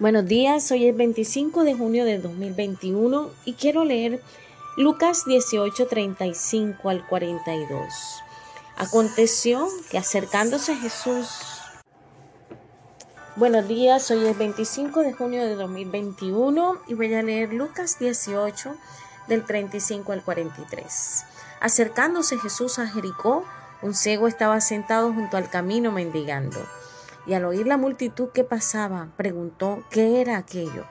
Buenos días, hoy es 25 de junio de 2021 y quiero leer Lucas 18, 35 al 42. Aconteció que acercándose Jesús, buenos días, hoy es 25 de junio de 2021 y voy a leer Lucas 18 del 35 al 43. Acercándose Jesús a Jericó, un ciego estaba sentado junto al camino mendigando y al oír la multitud que pasaba, preguntó qué era aquello.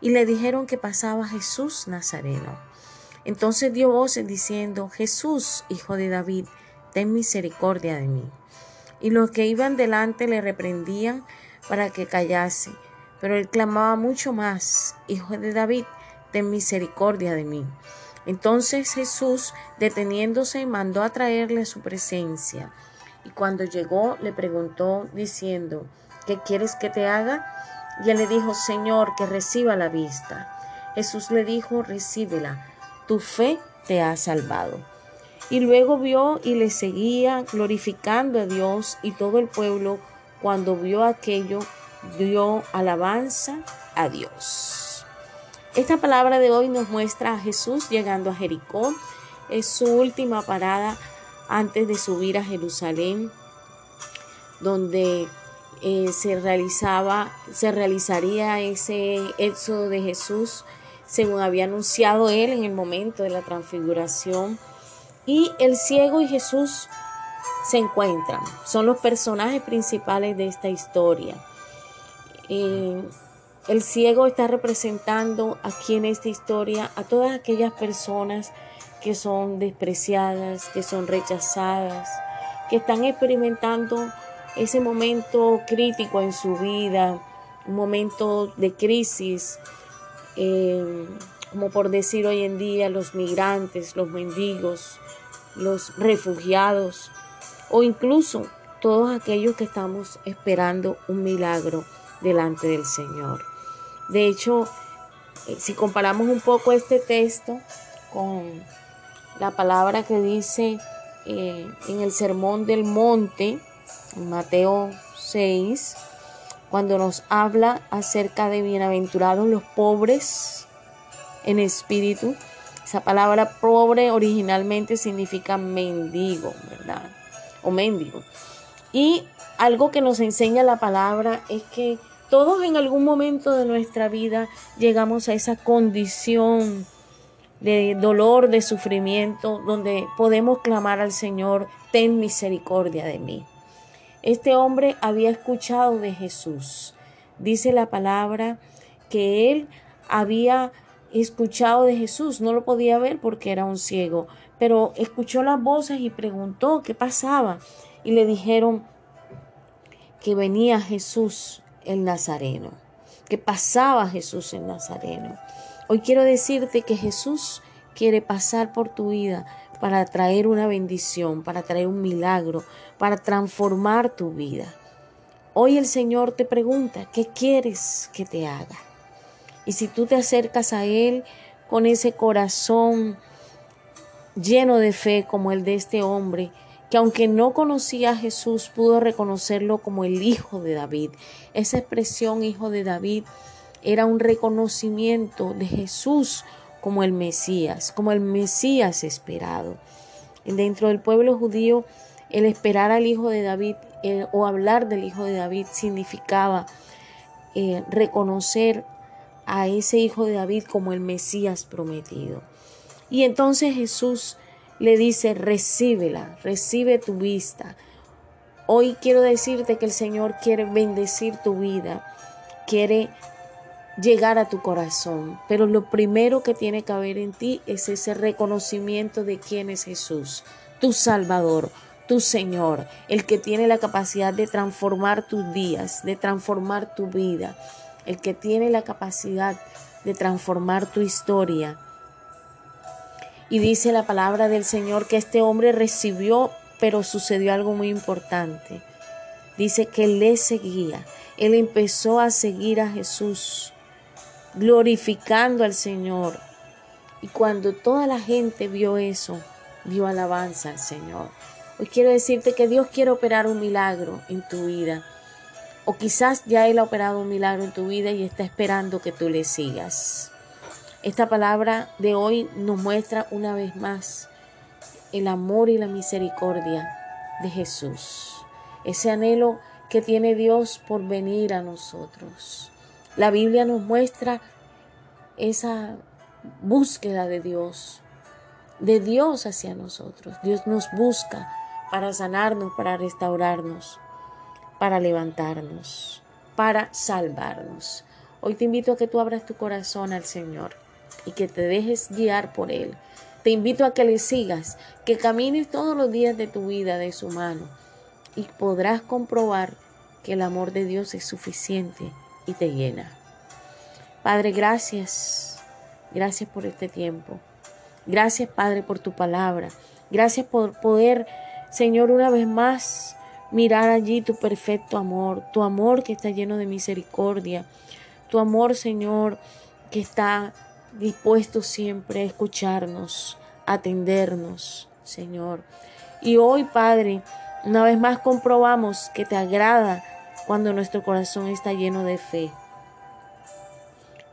Y le dijeron que pasaba Jesús Nazareno. Entonces dio voces diciendo, Jesús, hijo de David, ten misericordia de mí. Y los que iban delante le reprendían para que callase, pero él clamaba mucho más, Hijo de David, ten misericordia de mí. Entonces Jesús, deteniéndose, mandó a traerle a su presencia y cuando llegó le preguntó diciendo, ¿qué quieres que te haga? Y él le dijo, Señor, que reciba la vista. Jesús le dijo, recíbela, tu fe te ha salvado. Y luego vio y le seguía glorificando a Dios y todo el pueblo cuando vio aquello dio alabanza a Dios. Esta palabra de hoy nos muestra a Jesús llegando a Jericó. Es su última parada antes de subir a Jerusalén, donde eh, se realizaba, se realizaría ese éxodo de Jesús, según había anunciado él en el momento de la transfiguración. Y el ciego y Jesús se encuentran, son los personajes principales de esta historia. Eh, el ciego está representando aquí en esta historia a todas aquellas personas que son despreciadas, que son rechazadas, que están experimentando ese momento crítico en su vida, un momento de crisis, eh, como por decir hoy en día los migrantes, los mendigos, los refugiados o incluso todos aquellos que estamos esperando un milagro delante del Señor. De hecho, eh, si comparamos un poco este texto con la palabra que dice eh, en el Sermón del Monte, Mateo 6, cuando nos habla acerca de bienaventurados los pobres en espíritu. Esa palabra pobre originalmente significa mendigo, ¿verdad? O mendigo. Y algo que nos enseña la palabra es que todos en algún momento de nuestra vida llegamos a esa condición de dolor, de sufrimiento, donde podemos clamar al Señor, ten misericordia de mí. Este hombre había escuchado de Jesús. Dice la palabra que él había escuchado de Jesús, no lo podía ver porque era un ciego, pero escuchó las voces y preguntó qué pasaba. Y le dijeron que venía Jesús el Nazareno, que pasaba Jesús el Nazareno. Hoy quiero decirte que Jesús quiere pasar por tu vida para traer una bendición, para traer un milagro, para transformar tu vida. Hoy el Señor te pregunta, ¿qué quieres que te haga? Y si tú te acercas a Él con ese corazón lleno de fe como el de este hombre, que aunque no conocía a Jesús, pudo reconocerlo como el Hijo de David. Esa expresión Hijo de David era un reconocimiento de Jesús como el Mesías, como el Mesías esperado. Dentro del pueblo judío, el esperar al Hijo de David eh, o hablar del Hijo de David significaba eh, reconocer a ese Hijo de David como el Mesías prometido. Y entonces Jesús le dice, recíbela, recibe tu vista. Hoy quiero decirte que el Señor quiere bendecir tu vida, quiere llegar a tu corazón. Pero lo primero que tiene que haber en ti es ese reconocimiento de quién es Jesús, tu Salvador, tu Señor, el que tiene la capacidad de transformar tus días, de transformar tu vida, el que tiene la capacidad de transformar tu historia. Y dice la palabra del Señor que este hombre recibió, pero sucedió algo muy importante. Dice que le seguía. Él empezó a seguir a Jesús glorificando al Señor. Y cuando toda la gente vio eso, dio alabanza al Señor. Hoy quiero decirte que Dios quiere operar un milagro en tu vida. O quizás ya Él ha operado un milagro en tu vida y está esperando que tú le sigas. Esta palabra de hoy nos muestra una vez más el amor y la misericordia de Jesús. Ese anhelo que tiene Dios por venir a nosotros. La Biblia nos muestra esa búsqueda de Dios, de Dios hacia nosotros. Dios nos busca para sanarnos, para restaurarnos, para levantarnos, para salvarnos. Hoy te invito a que tú abras tu corazón al Señor y que te dejes guiar por Él. Te invito a que le sigas, que camines todos los días de tu vida de su mano y podrás comprobar que el amor de Dios es suficiente y te llena. Padre, gracias. Gracias por este tiempo. Gracias, Padre, por tu palabra. Gracias por poder, Señor, una vez más mirar allí tu perfecto amor, tu amor que está lleno de misericordia, tu amor, Señor, que está dispuesto siempre a escucharnos, a atendernos, Señor. Y hoy, Padre, una vez más comprobamos que te agrada cuando nuestro corazón está lleno de fe.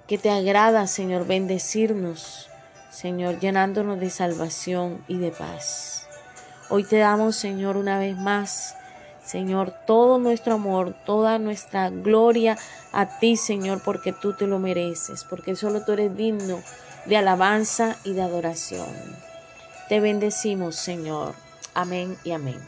Que te agrada, Señor, bendecirnos, Señor, llenándonos de salvación y de paz. Hoy te damos, Señor, una vez más, Señor, todo nuestro amor, toda nuestra gloria a ti, Señor, porque tú te lo mereces, porque solo tú eres digno de alabanza y de adoración. Te bendecimos, Señor. Amén y amén.